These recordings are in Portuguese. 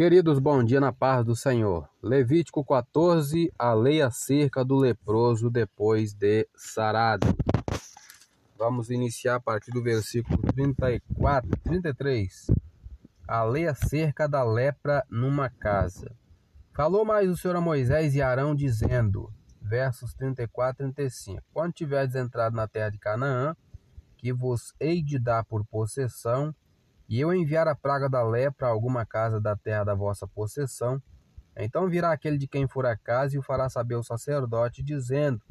Queridos, bom dia na paz do Senhor. Levítico 14, a lei acerca do leproso depois de sarado. Vamos iniciar a partir do versículo 34, 33. A lei acerca da lepra numa casa. Falou mais o Senhor a Moisés e Arão, dizendo, versos 34 e 35: Quando tiverdes entrado na terra de Canaã, que vos hei de dar por possessão, e eu enviar a praga da lepra a alguma casa da terra da vossa possessão, então virá aquele de quem for a casa e o fará saber o sacerdote, dizendo: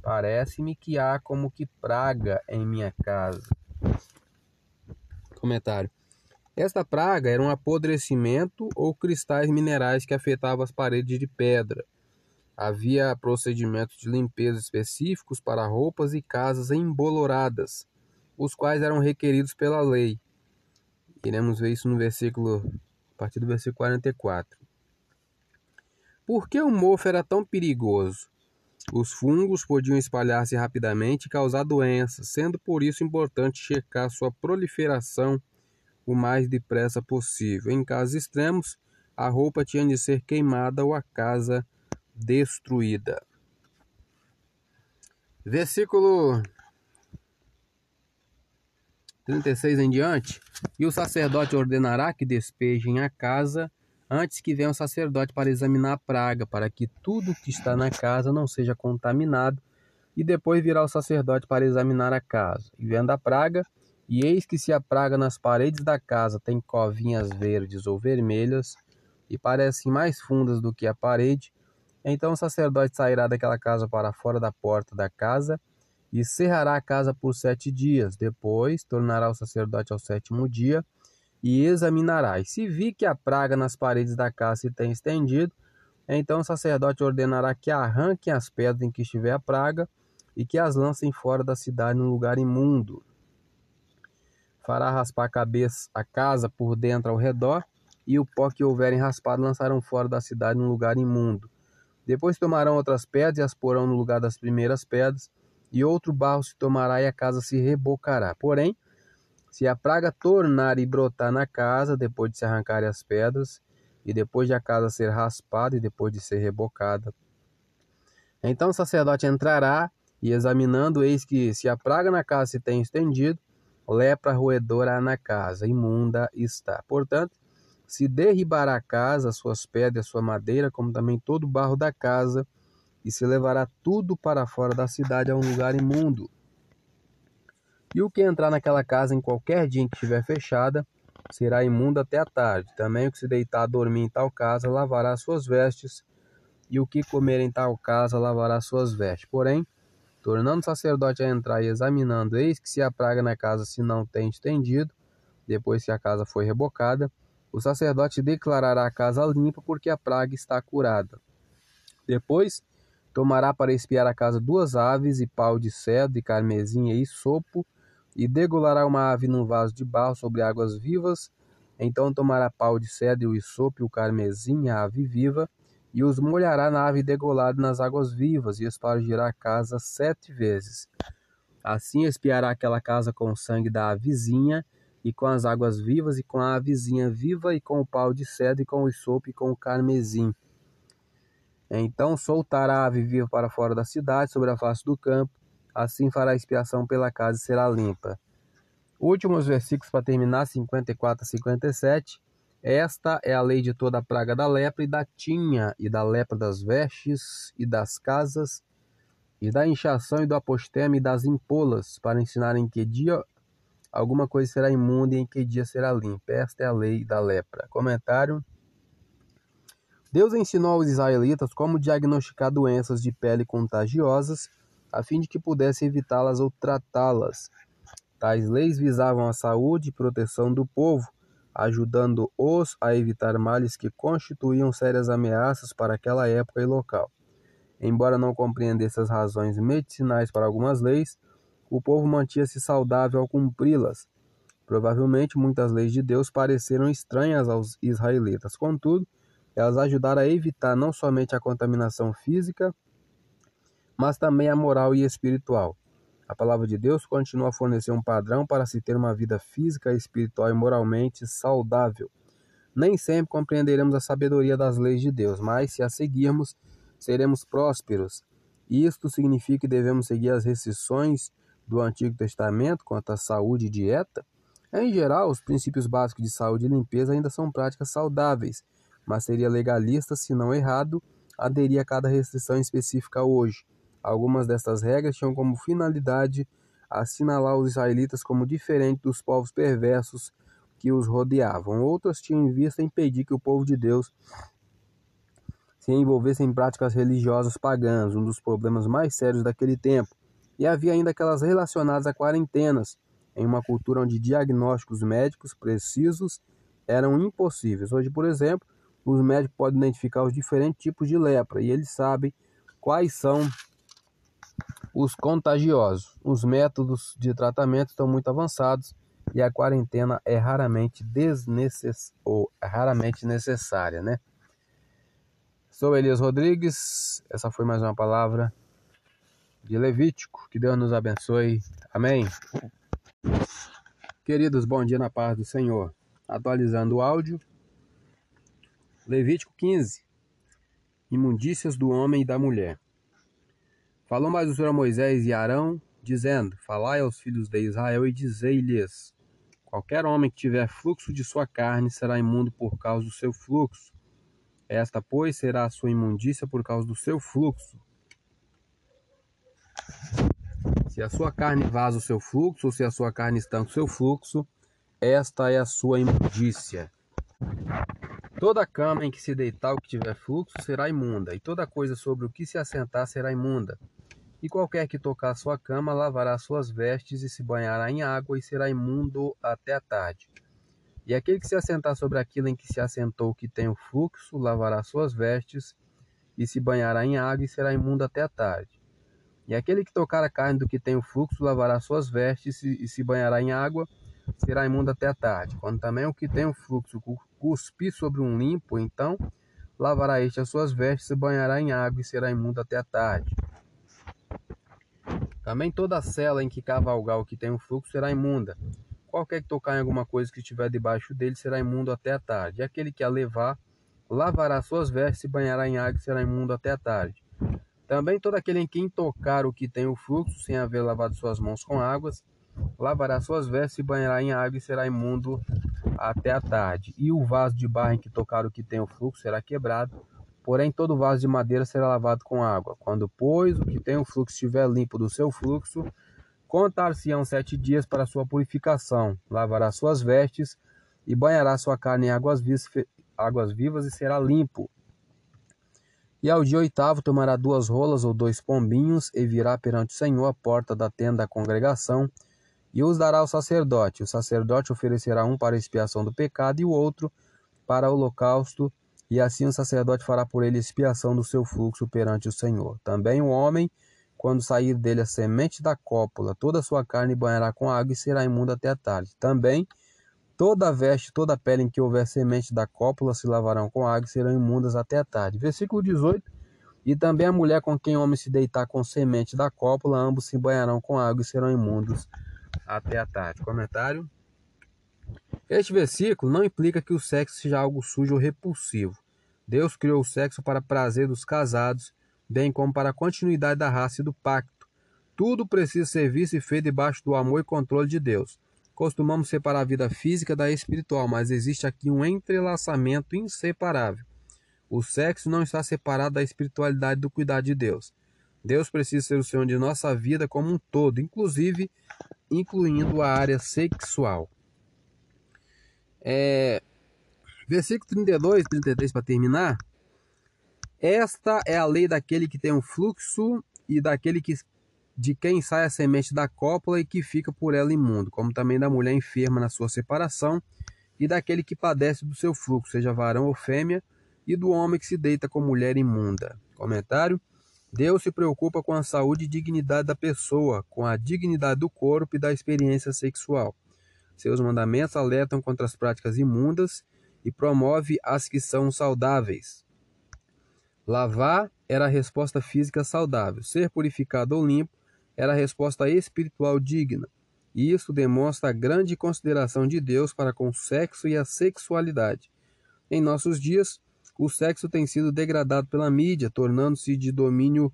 Parece-me que há como que praga em minha casa. Comentário. Esta praga era um apodrecimento ou cristais minerais que afetavam as paredes de pedra. Havia procedimentos de limpeza específicos para roupas e casas emboloradas, os quais eram requeridos pela lei. Iremos ver isso no versículo, a partir do versículo 44. Por que o mofo era tão perigoso? Os fungos podiam espalhar-se rapidamente e causar doenças, sendo por isso importante checar sua proliferação o mais depressa possível. Em casos extremos, a roupa tinha de ser queimada ou a casa destruída. Versículo 36 em diante, e o sacerdote ordenará que despejem a casa antes que venha o sacerdote para examinar a praga, para que tudo que está na casa não seja contaminado, e depois virá o sacerdote para examinar a casa. E vendo a praga, e eis que se a praga nas paredes da casa tem covinhas verdes ou vermelhas, e parecem mais fundas do que a parede, então o sacerdote sairá daquela casa para fora da porta da casa, e cerrará a casa por sete dias. Depois tornará o sacerdote ao sétimo dia e examinará. E se vi que a praga nas paredes da casa se tem estendido, então o sacerdote ordenará que arranquem as pedras em que estiver a praga e que as lancem fora da cidade num lugar imundo. Fará raspar a cabeça a casa por dentro ao redor, e o pó que houverem raspado lançarão fora da cidade num lugar imundo. Depois tomarão outras pedras e as porão no lugar das primeiras pedras, e outro barro se tomará e a casa se rebocará. Porém, se a praga tornar e brotar na casa, depois de se arrancarem as pedras, e depois de a casa ser raspada e depois de ser rebocada, então o sacerdote entrará e examinando, eis que se a praga na casa se tem estendido, lepra roedora na casa, imunda está. Portanto, se derribará a casa, suas pedras, sua madeira, como também todo o barro da casa, e se levará tudo para fora da cidade a um lugar imundo. E o que entrar naquela casa em qualquer dia em que estiver fechada, será imundo até a tarde. Também o que se deitar a dormir em tal casa, lavará suas vestes, e o que comer em tal casa, lavará suas vestes. Porém, tornando o sacerdote a entrar e examinando, eis que se a praga na casa se não tem estendido, depois que a casa foi rebocada, o sacerdote declarará a casa limpa, porque a praga está curada. Depois Tomará para espiar a casa duas aves, e pau de cedro, e carmesim, e sopo, e degolará uma ave num vaso de barro sobre águas vivas. Então tomará pau de cedro, e sopo, e o carmesim, a ave viva, e os molhará na ave degolada nas águas vivas, e espargirá a casa sete vezes. Assim espiará aquela casa com o sangue da avezinha, e com as águas vivas, e com a avezinha viva, e com o pau de cedro, e com o sopo, e com o carmesim. Então soltará a ave para fora da cidade, sobre a face do campo, assim fará expiação pela casa e será limpa. Últimos versículos para terminar, 54 a 57. Esta é a lei de toda a praga da lepra e da tinha, e da lepra das vestes e das casas, e da inchação e do apostema e das impolas, para ensinar em que dia alguma coisa será imunda e em que dia será limpa. Esta é a lei da lepra. Comentário. Deus ensinou aos israelitas como diagnosticar doenças de pele contagiosas, a fim de que pudesse evitá-las ou tratá-las. Tais leis visavam a saúde e proteção do povo, ajudando-os a evitar males que constituíam sérias ameaças para aquela época e local. Embora não compreendesse as razões medicinais para algumas leis, o povo mantinha-se saudável ao cumpri-las. Provavelmente muitas leis de Deus pareceram estranhas aos israelitas, contudo, elas ajudaram a evitar não somente a contaminação física, mas também a moral e espiritual. A palavra de Deus continua a fornecer um padrão para se ter uma vida física, espiritual e moralmente saudável. Nem sempre compreenderemos a sabedoria das leis de Deus, mas se a seguirmos, seremos prósperos. Isto significa que devemos seguir as restrições do Antigo Testamento quanto à saúde e dieta? Em geral, os princípios básicos de saúde e limpeza ainda são práticas saudáveis, mas seria legalista, se não errado, aderir a cada restrição específica hoje. Algumas dessas regras tinham como finalidade assinalar os israelitas como diferentes dos povos perversos que os rodeavam. Outras tinham em vista impedir que o povo de Deus se envolvesse em práticas religiosas pagãs, um dos problemas mais sérios daquele tempo. E havia ainda aquelas relacionadas a quarentenas, em uma cultura onde diagnósticos médicos precisos eram impossíveis. Hoje, por exemplo, os médicos podem identificar os diferentes tipos de lepra e eles sabem quais são os contagiosos. Os métodos de tratamento estão muito avançados e a quarentena é raramente desnecess... ou é raramente necessária, né? Sou Elias Rodrigues, essa foi mais uma palavra de Levítico. Que Deus nos abençoe. Amém. Queridos, bom dia na paz do Senhor. Atualizando o áudio. Levítico 15. Imundícias do homem e da mulher. Falou mais o Senhor a Moisés e Arão, dizendo: Falai aos filhos de Israel e dizei-lhes: Qualquer homem que tiver fluxo de sua carne será imundo por causa do seu fluxo esta, pois, será a sua imundícia por causa do seu fluxo. Se a sua carne vaza o seu fluxo, ou se a sua carne estanca o seu fluxo, esta é a sua imundícia. Toda cama em que se deitar o que tiver fluxo será imunda, e toda coisa sobre o que se assentar será imunda. E qualquer que tocar sua cama lavará suas vestes e se banhará em água e será imundo até a tarde. E aquele que se assentar sobre aquilo em que se assentou, que tem o fluxo, lavará suas vestes e se banhará em água e será imundo até a tarde. E aquele que tocar a carne do que tem o fluxo, lavará suas vestes e se banhará em água, será imundo até a tarde. Quando também o que tem o fluxo cuspir sobre um limpo, então lavará este as suas vestes, se banhará em água e será imundo até a tarde. Também toda cela em que cavalgar o que tem o fluxo será imunda, Qualquer que tocar em alguma coisa que estiver debaixo dele será imundo até a tarde. E aquele que a levar, lavará suas vestes e banhará em água e será imundo até a tarde. Também todo aquele em quem tocar o que tem o fluxo, sem haver lavado suas mãos com águas, lavará suas vestes e banhará em água e será imundo até a tarde. E o vaso de barro em que tocar o que tem o fluxo será quebrado, porém todo vaso de madeira será lavado com água. Quando, pois, o que tem o fluxo estiver limpo do seu fluxo, Contar-se-ão sete dias para sua purificação, lavará suas vestes e banhará sua carne em águas águas vivas e será limpo. E ao dia oitavo tomará duas rolas ou dois pombinhos e virá perante o Senhor à porta da tenda da congregação e os dará ao sacerdote. O sacerdote oferecerá um para expiação do pecado e o outro para holocausto, e assim o sacerdote fará por ele expiação do seu fluxo perante o Senhor. Também o homem quando sair dele a semente da cópula, toda a sua carne banhará com água e será imunda até a tarde. Também toda a veste, toda a pele em que houver semente da cópula se lavarão com água e serão imundas até a tarde. Versículo 18. E também a mulher com quem o homem se deitar com semente da cópula, ambos se banharão com água e serão imundos até a tarde. Comentário. Este versículo não implica que o sexo seja algo sujo ou repulsivo. Deus criou o sexo para prazer dos casados bem como para a continuidade da raça e do pacto. Tudo precisa ser visto e feito debaixo do amor e controle de Deus. Costumamos separar a vida física da espiritual, mas existe aqui um entrelaçamento inseparável. O sexo não está separado da espiritualidade do cuidado de Deus. Deus precisa ser o Senhor de nossa vida como um todo, inclusive incluindo a área sexual. É, versículo 32 e 33 para terminar. Esta é a lei daquele que tem um fluxo e daquele que de quem sai a semente da cópula e que fica por ela imundo, como também da mulher enferma na sua separação, e daquele que padece do seu fluxo, seja varão ou fêmea, e do homem que se deita com mulher imunda. Comentário: Deus se preocupa com a saúde e dignidade da pessoa, com a dignidade do corpo e da experiência sexual. Seus mandamentos alertam contra as práticas imundas e promove as que são saudáveis. Lavar era a resposta física saudável, ser purificado ou limpo era a resposta espiritual digna. E isso demonstra a grande consideração de Deus para com o sexo e a sexualidade. Em nossos dias, o sexo tem sido degradado pela mídia, tornando-se de domínio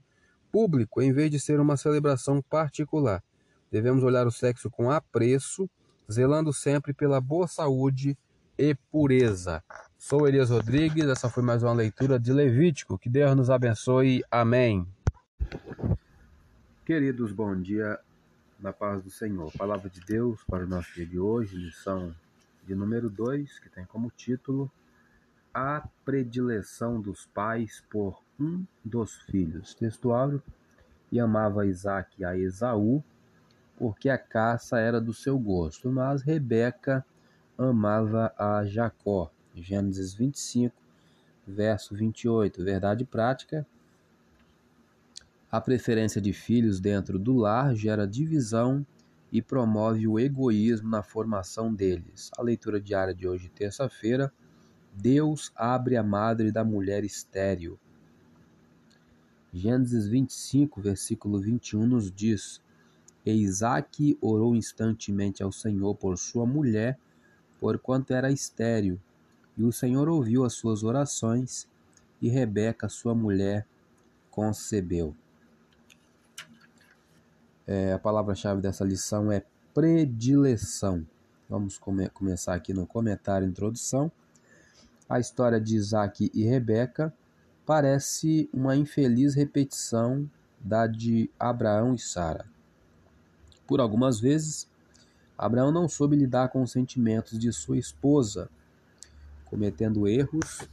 público em vez de ser uma celebração particular. Devemos olhar o sexo com apreço, zelando sempre pela boa saúde e pureza. Sou Elias Rodrigues, essa foi mais uma leitura de Levítico. Que Deus nos abençoe. Amém. Queridos, bom dia na paz do Senhor. Palavra de Deus para o nosso dia de hoje, lição de número 2, que tem como título A predileção dos pais por um dos filhos. Textual: E amava Isaac a Esaú, porque a caça era do seu gosto, mas Rebeca amava a Jacó. Gênesis 25, verso 28. Verdade prática. A preferência de filhos dentro do lar gera divisão e promove o egoísmo na formação deles. A leitura diária de hoje, terça-feira. Deus abre a madre da mulher estéril. Gênesis 25, versículo 21 nos diz: E Isaac orou instantemente ao Senhor por sua mulher, porquanto era estéril. E o Senhor ouviu as suas orações, e Rebeca, sua mulher, concebeu. É, a palavra-chave dessa lição é predileção. Vamos come começar aqui no comentário introdução. A história de Isaac e Rebeca parece uma infeliz repetição da de Abraão e Sara. Por algumas vezes, Abraão não soube lidar com os sentimentos de sua esposa, cometendo erros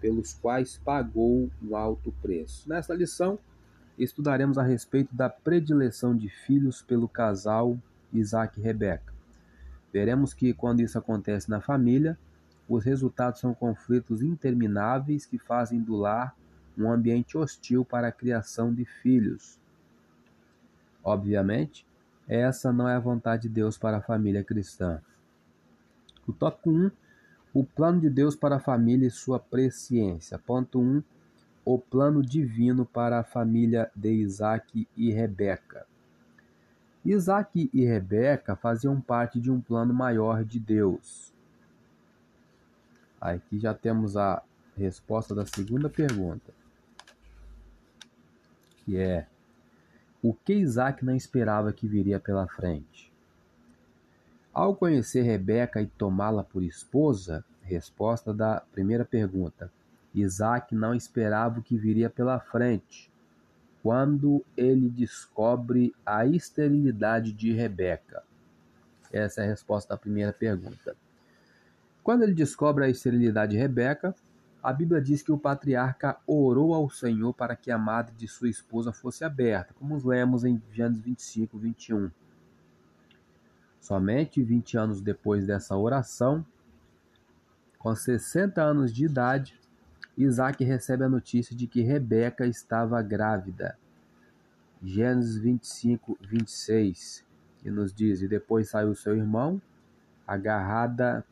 pelos quais pagou um alto preço. Nesta lição, estudaremos a respeito da predileção de filhos pelo casal Isaac e Rebeca. Veremos que quando isso acontece na família, os resultados são conflitos intermináveis que fazem do lar um ambiente hostil para a criação de filhos. Obviamente, essa não é a vontade de Deus para a família cristã. O tópico 1, o plano de Deus para a família e sua presciência. Ponto 1, o plano divino para a família de Isaac e Rebeca. Isaac e Rebeca faziam parte de um plano maior de Deus. Aqui já temos a resposta da segunda pergunta, que é o que Isaac não esperava que viria pela frente. Ao conhecer Rebeca e tomá-la por esposa, resposta da primeira pergunta, Isaac não esperava o que viria pela frente. Quando ele descobre a esterilidade de Rebeca. Essa é a resposta da primeira pergunta. Quando ele descobre a esterilidade de Rebeca, a Bíblia diz que o patriarca orou ao Senhor para que a madre de sua esposa fosse aberta, como lemos em Gênesis 25, 21. Somente 20 anos depois dessa oração, com 60 anos de idade, Isaac recebe a notícia de que Rebeca estava grávida. Gênesis 25, 26, que nos diz: E depois saiu seu irmão, agarrada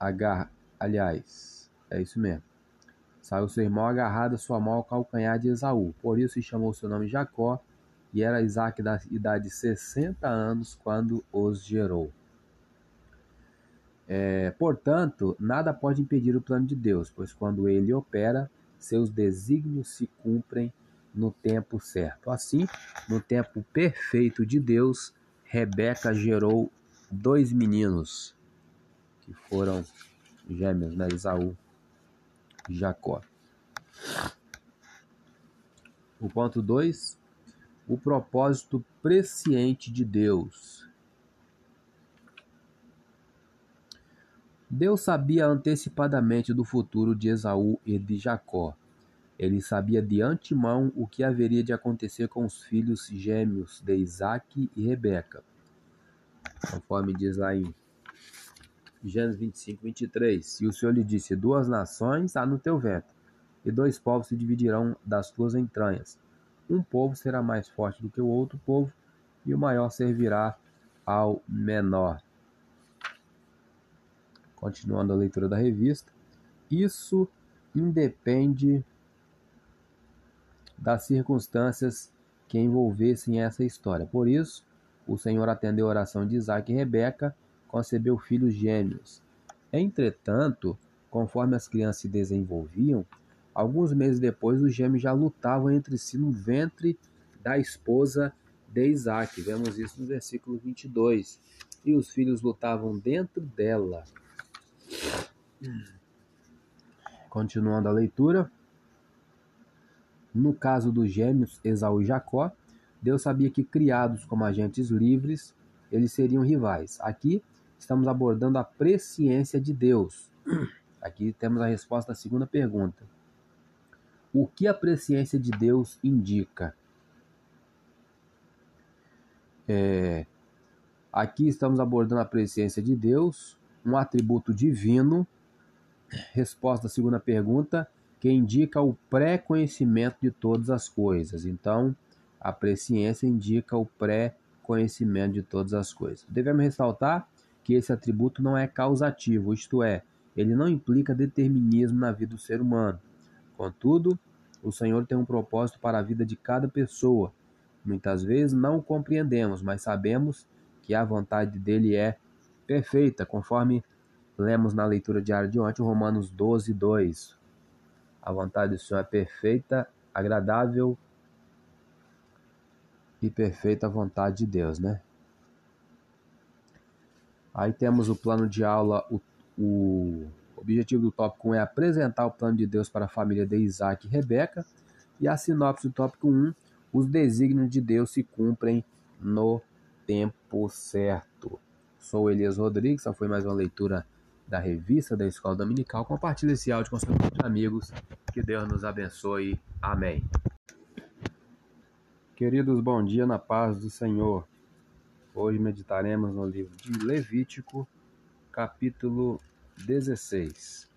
agar... aliás, é isso mesmo. Saiu seu irmão agarrado sua mão ao calcanhar de Esaú. Por isso chamou seu nome Jacó, e era Isaac da idade de 60 anos quando os gerou. É, portanto, nada pode impedir o plano de Deus, pois quando ele opera, seus desígnios se cumprem no tempo certo. Assim, no tempo perfeito de Deus, Rebeca gerou dois meninos, que foram gêmeos, né? Isaú e Jacó. O ponto 2, o propósito presciente de Deus. Deus sabia antecipadamente do futuro de Esaú e de Jacó. Ele sabia de antemão o que haveria de acontecer com os filhos gêmeos de Isaac e Rebeca. Conforme diz lá em Gênesis 25, 23. E o Senhor lhe disse: Duas nações há no teu ventre, e dois povos se dividirão das tuas entranhas. Um povo será mais forte do que o outro povo, e o maior servirá ao menor. Continuando a leitura da revista. Isso independe das circunstâncias que envolvessem essa história. Por isso, o Senhor atendeu a oração de Isaac e Rebeca concebeu filhos gêmeos. Entretanto, conforme as crianças se desenvolviam, alguns meses depois os gêmeos já lutavam entre si no ventre da esposa de Isaac. Vemos isso no versículo 22. E os filhos lutavam dentro dela. Continuando a leitura. No caso dos gêmeos Esaú e Jacó, Deus sabia que criados como agentes livres, eles seriam rivais. Aqui estamos abordando a presciência de Deus. Aqui temos a resposta à segunda pergunta. O que a presciência de Deus indica? É, aqui estamos abordando a presciência de Deus, um atributo divino. Resposta à segunda pergunta, que indica o pré-conhecimento de todas as coisas. Então, a presciência indica o pré-conhecimento de todas as coisas. Devemos ressaltar que esse atributo não é causativo, isto é, ele não implica determinismo na vida do ser humano. Contudo, o Senhor tem um propósito para a vida de cada pessoa. Muitas vezes não o compreendemos, mas sabemos que a vontade dele é perfeita, conforme lemos na leitura diária de ontem, Romanos 12, 2. A vontade do Senhor é perfeita, agradável e perfeita a vontade de Deus, né? Aí temos o plano de aula, o, o objetivo do tópico 1 é apresentar o plano de Deus para a família de Isaac e Rebeca. E a sinopse do tópico 1, os desígnios de Deus se cumprem no tempo certo. Sou Elias Rodrigues, essa foi mais uma leitura da revista da Escola Dominical. Compartilhe esse áudio com seus amigos. Que Deus nos abençoe. Amém. Queridos, bom dia na paz do Senhor. Hoje meditaremos no livro de Levítico, capítulo 16.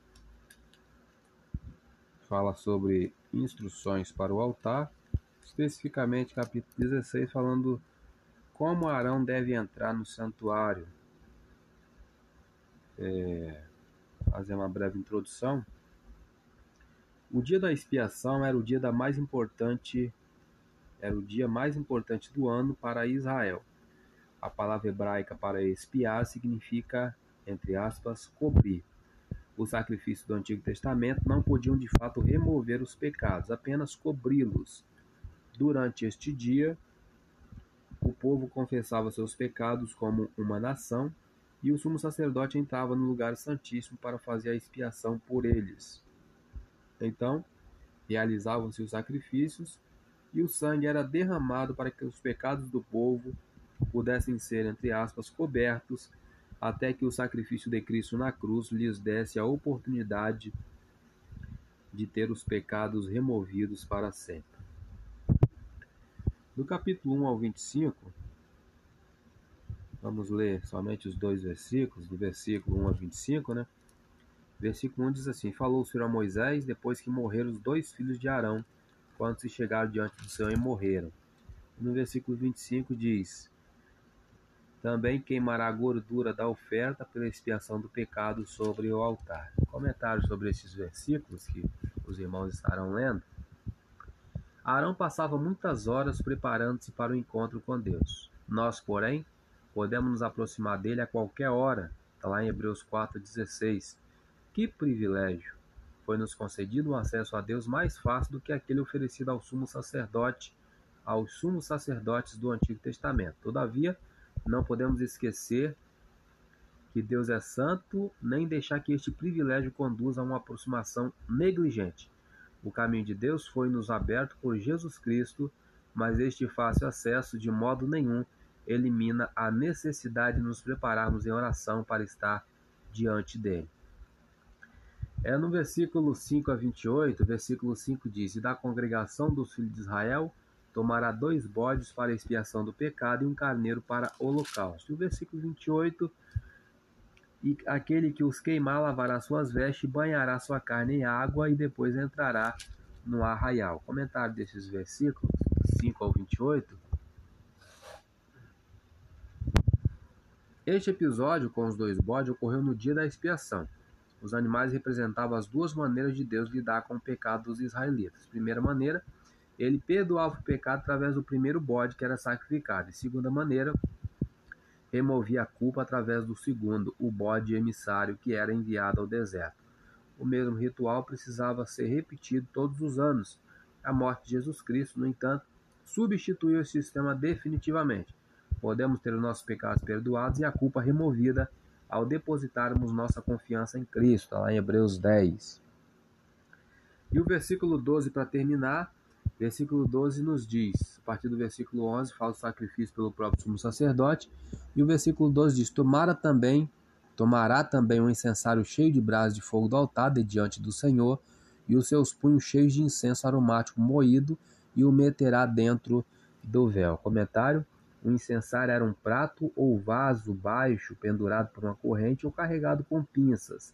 Fala sobre instruções para o altar, especificamente capítulo 16, falando como Arão deve entrar no santuário. É, fazer uma breve introdução. O dia da expiação era o dia da mais importante era o dia mais importante do ano para Israel. A palavra hebraica para expiar significa entre aspas, cobrir. Os sacrifícios do Antigo Testamento não podiam de fato remover os pecados, apenas cobri-los. Durante este dia, o povo confessava seus pecados como uma nação e o sumo sacerdote entrava no lugar santíssimo para fazer a expiação por eles. Então, realizavam-se os sacrifícios e o sangue era derramado para que os pecados do povo pudessem ser, entre aspas, cobertos até que o sacrifício de Cristo na cruz lhes desse a oportunidade de ter os pecados removidos para sempre. Do capítulo 1 ao 25, vamos ler somente os dois versículos, do versículo 1 a 25, né? Versículo 1 diz assim: Falou o Senhor a Moisés depois que morreram os dois filhos de Arão, quando se chegaram diante do Senhor e morreram. No versículo 25 diz: também queimará a gordura da oferta pela expiação do pecado sobre o altar. Comentário sobre esses versículos que os irmãos estarão lendo. Arão passava muitas horas preparando-se para o encontro com Deus. Nós, porém, podemos nos aproximar dele a qualquer hora. Está lá em Hebreus 4,16. Que privilégio! Foi-nos concedido um acesso a Deus mais fácil do que aquele oferecido ao sumo sacerdote, aos sumos sacerdotes do Antigo Testamento. Todavia, não podemos esquecer que Deus é santo, nem deixar que este privilégio conduza a uma aproximação negligente. O caminho de Deus foi nos aberto por Jesus Cristo, mas este fácil acesso de modo nenhum elimina a necessidade de nos prepararmos em oração para estar diante dele. É no versículo 5 a 28, versículo 5 diz: E da congregação dos filhos de Israel tomará dois bodes para a expiação do pecado e um carneiro para holocausto. O versículo 28, e aquele que os queimar lavará suas vestes, banhará sua carne em água e depois entrará no arraial. Comentário desses versículos, 5 ao 28. Este episódio com os dois bodes ocorreu no dia da expiação. Os animais representavam as duas maneiras de Deus lidar com o pecado dos israelitas. Primeira maneira, ele perdoava o pecado através do primeiro bode que era sacrificado. E segunda maneira, removia a culpa através do segundo, o bode emissário que era enviado ao deserto. O mesmo ritual precisava ser repetido todos os anos. A morte de Jesus Cristo, no entanto, substituiu esse sistema definitivamente. Podemos ter os nossos pecados perdoados e a culpa removida ao depositarmos nossa confiança em Cristo, lá em Hebreus 10. E o versículo 12, para terminar, versículo 12 nos diz, a partir do versículo 11, fala o sacrifício pelo próprio sumo sacerdote, e o versículo 12 diz: Tomara também, tomará também um incensário cheio de brasas de fogo do altar de diante do Senhor, e os seus punhos cheios de incenso aromático moído, e o meterá dentro do véu. Comentário: o incensário era um prato ou vaso baixo pendurado por uma corrente ou carregado com pinças.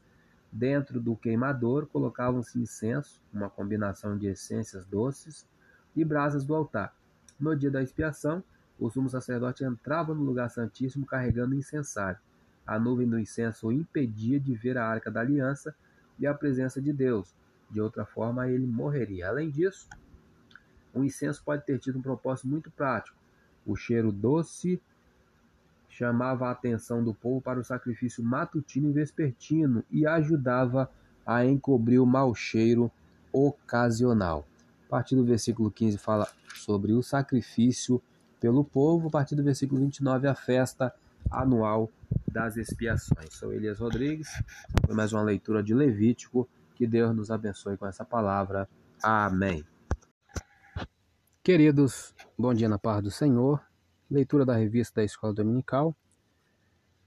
Dentro do queimador colocavam-se incenso, uma combinação de essências doces, e brasas do altar. No dia da expiação, o sumo sacerdote entrava no lugar santíssimo carregando incensário. A nuvem do incenso o impedia de ver a arca da aliança e a presença de Deus. De outra forma, ele morreria. Além disso, o incenso pode ter tido um propósito muito prático. O cheiro doce chamava a atenção do povo para o sacrifício matutino e vespertino e ajudava a encobrir o mau cheiro ocasional. A partir do versículo 15 fala sobre o sacrifício pelo povo, a partir do versículo 29 a festa anual das expiações. Sou Elias Rodrigues, foi mais uma leitura de Levítico. Que Deus nos abençoe com essa palavra. Amém. Queridos, bom dia na paz do Senhor. Leitura da revista da Escola Dominical.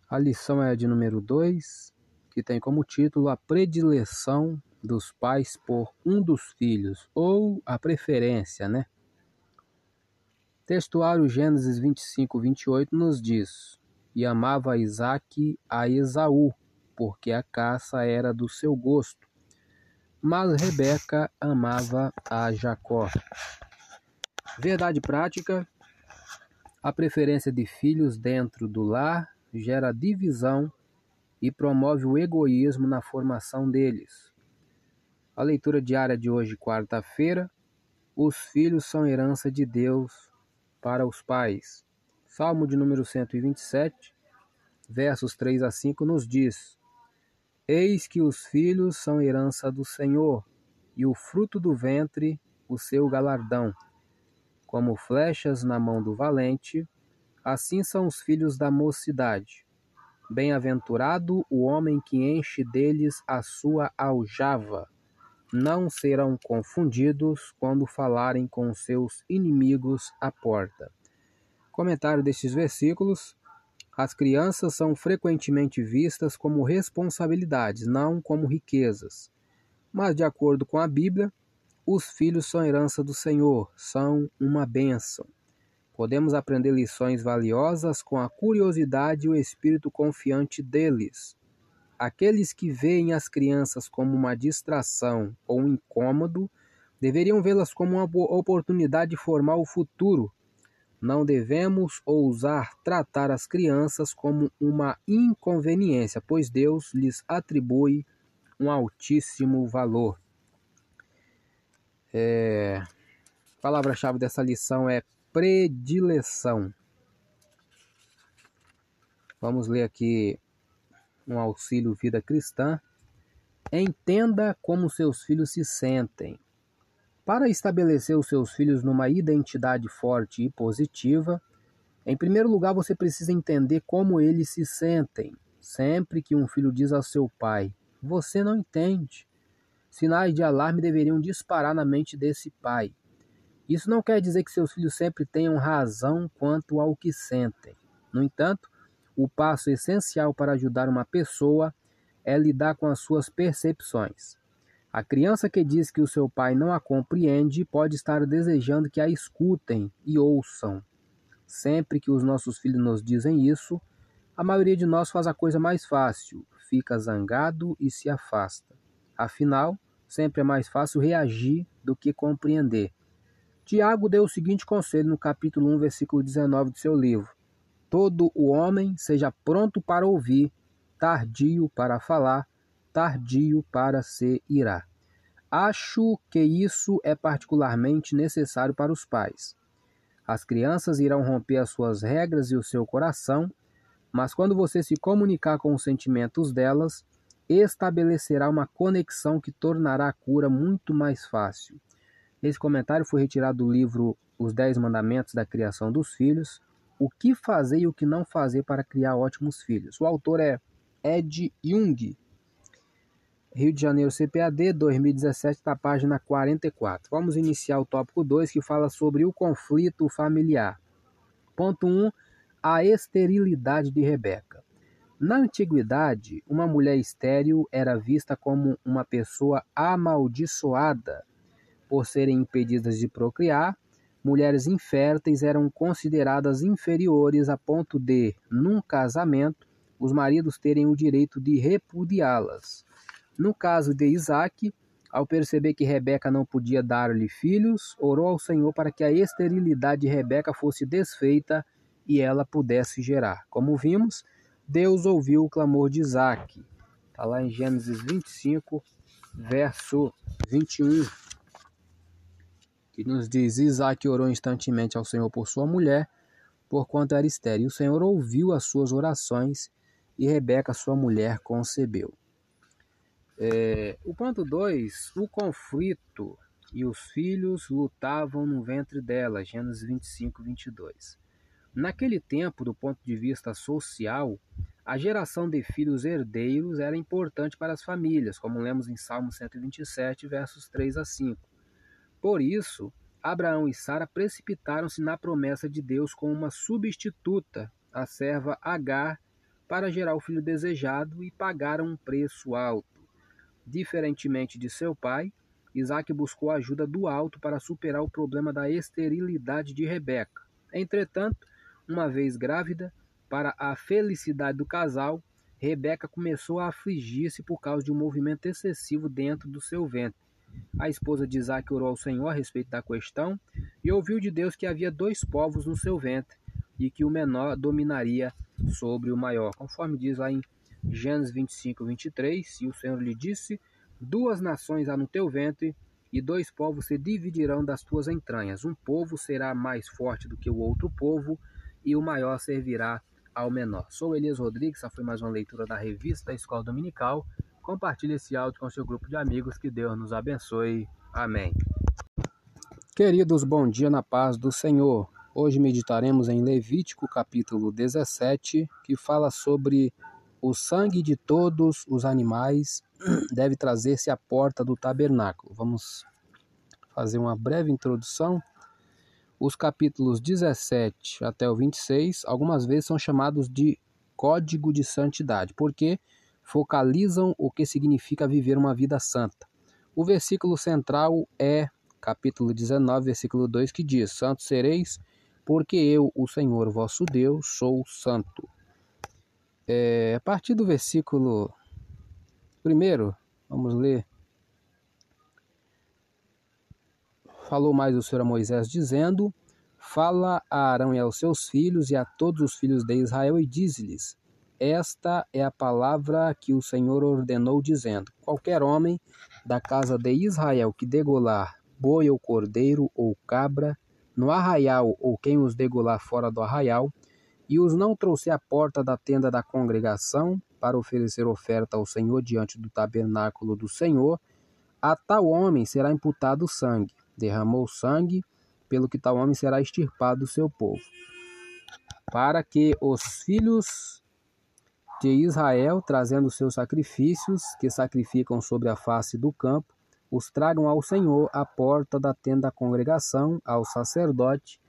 A lição é a de número 2, que tem como título A predileção dos pais por um dos filhos, ou a preferência, né? Textuário Gênesis 25, 28 nos diz: E amava Isaac a Esaú, porque a caça era do seu gosto. Mas Rebeca amava a Jacó. Verdade prática: a preferência de filhos dentro do lar gera divisão e promove o egoísmo na formação deles. A leitura diária de hoje, quarta-feira, os filhos são herança de Deus para os pais. Salmo de número 127, versos 3 a 5 nos diz: Eis que os filhos são herança do Senhor, e o fruto do ventre o seu galardão. Como flechas na mão do valente, assim são os filhos da mocidade. Bem-aventurado o homem que enche deles a sua aljava. Não serão confundidos quando falarem com seus inimigos à porta. Comentário destes versículos: As crianças são frequentemente vistas como responsabilidades, não como riquezas. Mas, de acordo com a Bíblia, os filhos são herança do Senhor, são uma bênção. Podemos aprender lições valiosas com a curiosidade e o espírito confiante deles. Aqueles que veem as crianças como uma distração ou um incômodo deveriam vê-las como uma oportunidade de formar o futuro. Não devemos ousar tratar as crianças como uma inconveniência, pois Deus lhes atribui um altíssimo valor. É, a palavra-chave dessa lição é predileção. Vamos ler aqui um auxílio vida cristã. Entenda como seus filhos se sentem. Para estabelecer os seus filhos numa identidade forte e positiva, em primeiro lugar você precisa entender como eles se sentem. Sempre que um filho diz ao seu pai: Você não entende, Sinais de alarme deveriam disparar na mente desse pai. Isso não quer dizer que seus filhos sempre tenham razão quanto ao que sentem. No entanto, o passo essencial para ajudar uma pessoa é lidar com as suas percepções. A criança que diz que o seu pai não a compreende pode estar desejando que a escutem e ouçam. Sempre que os nossos filhos nos dizem isso, a maioria de nós faz a coisa mais fácil, fica zangado e se afasta. Afinal, sempre é mais fácil reagir do que compreender. Tiago deu o seguinte conselho no capítulo 1, versículo 19 do seu livro: Todo o homem seja pronto para ouvir, tardio para falar, tardio para se irar. Acho que isso é particularmente necessário para os pais. As crianças irão romper as suas regras e o seu coração Mas quando você se comunicar com os sentimentos delas, estabelecerá uma conexão que tornará a cura muito mais fácil. Esse comentário foi retirado do livro Os Dez Mandamentos da Criação dos Filhos, O que fazer e o que não fazer para criar ótimos filhos. O autor é Ed Jung, Rio de Janeiro CPAD 2017, da página 44. Vamos iniciar o tópico 2, que fala sobre o conflito familiar. Ponto 1. Um, a esterilidade de Rebeca. Na antiguidade, uma mulher estéril era vista como uma pessoa amaldiçoada por serem impedidas de procriar. Mulheres inférteis eram consideradas inferiores a ponto de, num casamento, os maridos terem o direito de repudiá-las. No caso de Isaac, ao perceber que Rebeca não podia dar-lhe filhos, orou ao Senhor para que a esterilidade de Rebeca fosse desfeita e ela pudesse gerar. Como vimos, Deus ouviu o clamor de Isaac. Está lá em Gênesis 25, verso 21, que nos diz: Isaac orou instantemente ao Senhor por sua mulher, porquanto era estéril. O Senhor ouviu as suas orações e Rebeca, sua mulher, concebeu. É, o ponto 2, o conflito e os filhos lutavam no ventre dela, Gênesis 25, 22. Naquele tempo, do ponto de vista social, a geração de filhos herdeiros era importante para as famílias, como lemos em Salmo 127, versos 3 a 5. Por isso, Abraão e Sara precipitaram-se na promessa de Deus com uma substituta, a serva Agar, para gerar o filho desejado e pagaram um preço alto. Diferentemente de seu pai, Isaac buscou a ajuda do alto para superar o problema da esterilidade de Rebeca. Entretanto, uma vez grávida, para a felicidade do casal, Rebeca começou a afligir-se por causa de um movimento excessivo dentro do seu ventre. A esposa de Isaac orou ao Senhor a respeito da questão e ouviu de Deus que havia dois povos no seu ventre e que o menor dominaria sobre o maior, conforme diz lá em Gênesis 25, 23. E o Senhor lhe disse: Duas nações há no teu ventre, e dois povos se dividirão das tuas entranhas. Um povo será mais forte do que o outro povo, e o maior servirá ao menor. Sou Elias Rodrigues, essa foi mais uma leitura da revista da Escola Dominical. Compartilhe esse áudio com seu grupo de amigos, que Deus nos abençoe. Amém. Queridos, bom dia na paz do Senhor. Hoje meditaremos em Levítico capítulo 17, que fala sobre o sangue de todos os animais deve trazer-se à porta do tabernáculo. Vamos fazer uma breve introdução os capítulos 17 até o 26, algumas vezes são chamados de código de santidade, porque focalizam o que significa viver uma vida santa. O versículo central é capítulo 19, versículo 2, que diz: Santos sereis, porque eu, o Senhor vosso Deus, sou santo. É, a partir do versículo primeiro, vamos ler falou mais o Senhor a Moisés, dizendo: Fala a Arão e aos seus filhos e a todos os filhos de Israel, e diz-lhes: Esta é a palavra que o Senhor ordenou, dizendo: Qualquer homem da casa de Israel que degolar boi ou cordeiro ou cabra no arraial, ou quem os degolar fora do arraial, e os não trouxer à porta da tenda da congregação para oferecer oferta ao Senhor diante do tabernáculo do Senhor, a tal homem será imputado sangue derramou sangue, pelo que tal homem será extirpado do seu povo. Para que os filhos de Israel, trazendo seus sacrifícios, que sacrificam sobre a face do campo, os tragam ao Senhor à porta da tenda da congregação, ao sacerdote,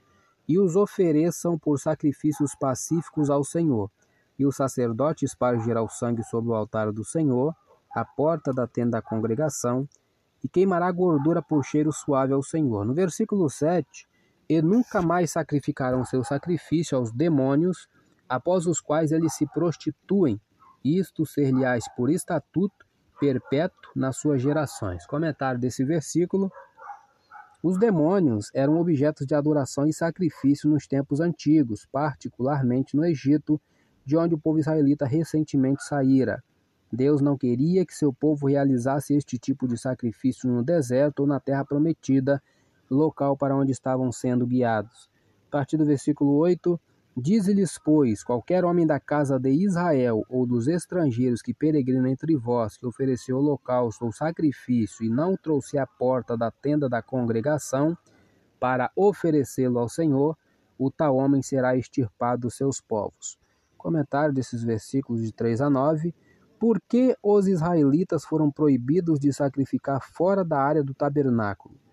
e os ofereçam por sacrifícios pacíficos ao Senhor. E o sacerdote espargirá o sangue sobre o altar do Senhor, à porta da tenda da congregação, e queimará gordura por cheiro suave ao Senhor. No versículo 7, e nunca mais sacrificarão seu sacrifício aos demônios, após os quais eles se prostituem, isto ser-lhes por estatuto perpétuo nas suas gerações. Comentário desse versículo. Os demônios eram objetos de adoração e sacrifício nos tempos antigos, particularmente no Egito, de onde o povo israelita recentemente saíra. Deus não queria que seu povo realizasse este tipo de sacrifício no deserto ou na terra prometida, local para onde estavam sendo guiados. A partir do versículo 8, Dize-lhes, pois, qualquer homem da casa de Israel ou dos estrangeiros que peregrinam entre vós, que ofereceu holocausto ou sacrifício e não trouxe à porta da tenda da congregação para oferecê-lo ao Senhor, o tal homem será extirpado dos seus povos. Comentário desses versículos de 3 a 9. Por que os israelitas foram proibidos de sacrificar fora da área do tabernáculo?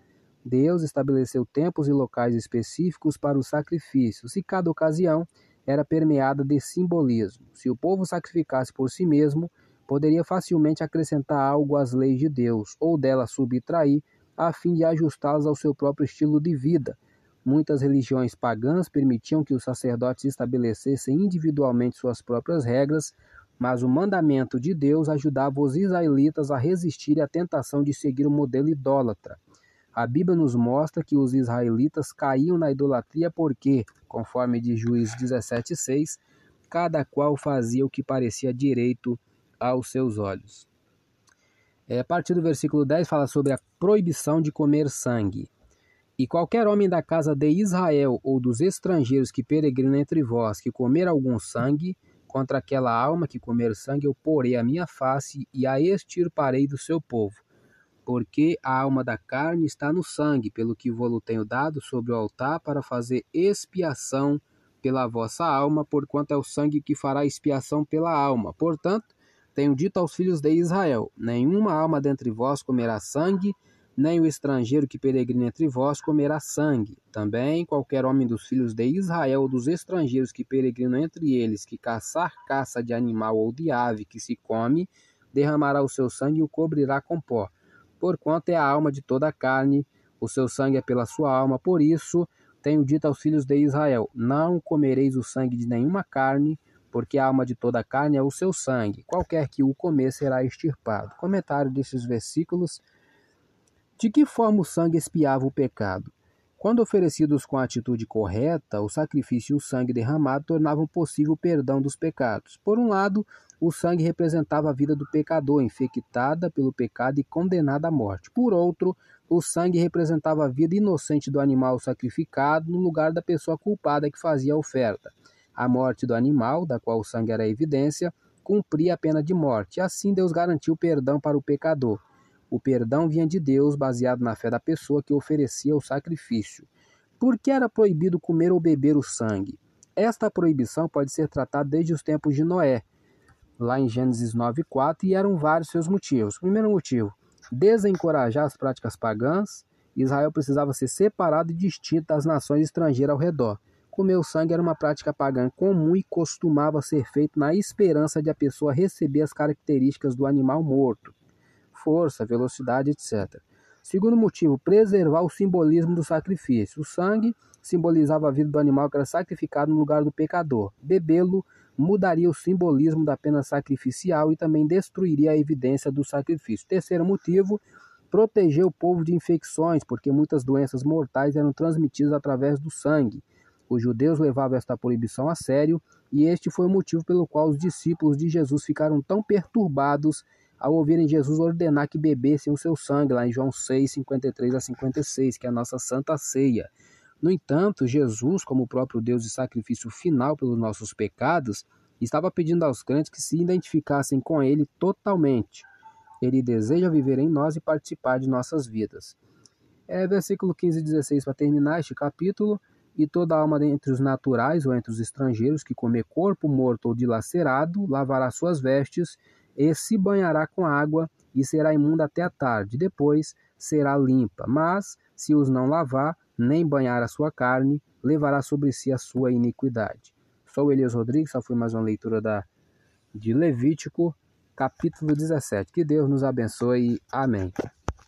Deus estabeleceu tempos e locais específicos para os sacrifícios, e cada ocasião era permeada de simbolismo. Se o povo sacrificasse por si mesmo, poderia facilmente acrescentar algo às leis de Deus, ou dela subtrair, a fim de ajustá-las ao seu próprio estilo de vida. Muitas religiões pagãs permitiam que os sacerdotes estabelecessem individualmente suas próprias regras, mas o mandamento de Deus ajudava os israelitas a resistir à tentação de seguir o modelo idólatra. A Bíblia nos mostra que os israelitas caíam na idolatria porque, conforme diz Juízes 17,6, cada qual fazia o que parecia direito aos seus olhos. É, a partir do versículo 10 fala sobre a proibição de comer sangue. E qualquer homem da casa de Israel ou dos estrangeiros que peregrinam entre vós, que comer algum sangue, contra aquela alma que comer sangue, eu porei a minha face e a extirparei do seu povo porque a alma da carne está no sangue, pelo que vou-lo tenho dado sobre o altar para fazer expiação pela vossa alma, porquanto é o sangue que fará expiação pela alma. Portanto, tenho dito aos filhos de Israel: nenhuma alma dentre vós comerá sangue, nem o estrangeiro que peregrina entre vós comerá sangue. Também qualquer homem dos filhos de Israel ou dos estrangeiros que peregrinam entre eles, que caçar caça de animal ou de ave que se come, derramará o seu sangue e o cobrirá com pó porquanto é a alma de toda a carne, o seu sangue é pela sua alma. Por isso tenho dito aos filhos de Israel: Não comereis o sangue de nenhuma carne, porque a alma de toda a carne é o seu sangue. Qualquer que o comer será extirpado. Comentário desses versículos. De que forma o sangue espiava o pecado? Quando oferecidos com a atitude correta, o sacrifício e o sangue derramado tornavam possível o perdão dos pecados. Por um lado, o sangue representava a vida do pecador, infectada pelo pecado e condenada à morte. Por outro, o sangue representava a vida inocente do animal sacrificado no lugar da pessoa culpada que fazia a oferta. A morte do animal, da qual o sangue era a evidência, cumpria a pena de morte. Assim, Deus garantiu perdão para o pecador. O perdão vinha de Deus, baseado na fé da pessoa que oferecia o sacrifício. Por que era proibido comer ou beber o sangue? Esta proibição pode ser tratada desde os tempos de Noé, lá em Gênesis 9:4, e eram vários seus motivos. Primeiro motivo, desencorajar as práticas pagãs. Israel precisava ser separado e distinto das nações estrangeiras ao redor. Comer o sangue era uma prática pagã comum e costumava ser feito na esperança de a pessoa receber as características do animal morto força, velocidade, etc. Segundo motivo, preservar o simbolismo do sacrifício. O sangue simbolizava a vida do animal que era sacrificado no lugar do pecador. Bebê-lo mudaria o simbolismo da pena sacrificial e também destruiria a evidência do sacrifício. Terceiro motivo, proteger o povo de infecções, porque muitas doenças mortais eram transmitidas através do sangue. Os judeus levavam esta proibição a sério, e este foi o motivo pelo qual os discípulos de Jesus ficaram tão perturbados ao ouvirem Jesus ordenar que bebessem o seu sangue, lá em João 6, 53 a 56, que é a nossa santa ceia. No entanto, Jesus, como o próprio Deus de sacrifício final pelos nossos pecados, estava pedindo aos crentes que se identificassem com Ele totalmente. Ele deseja viver em nós e participar de nossas vidas. É versículo 15 e 16 para terminar este capítulo. E toda alma entre os naturais ou entre os estrangeiros que comer corpo morto ou dilacerado lavará suas vestes e se banhará com água e será imunda até a tarde. Depois será limpa. Mas, se os não lavar, nem banhar a sua carne, levará sobre si a sua iniquidade. Sou Elias Rodrigues, só foi mais uma leitura da, de Levítico, capítulo 17. Que Deus nos abençoe. Amém.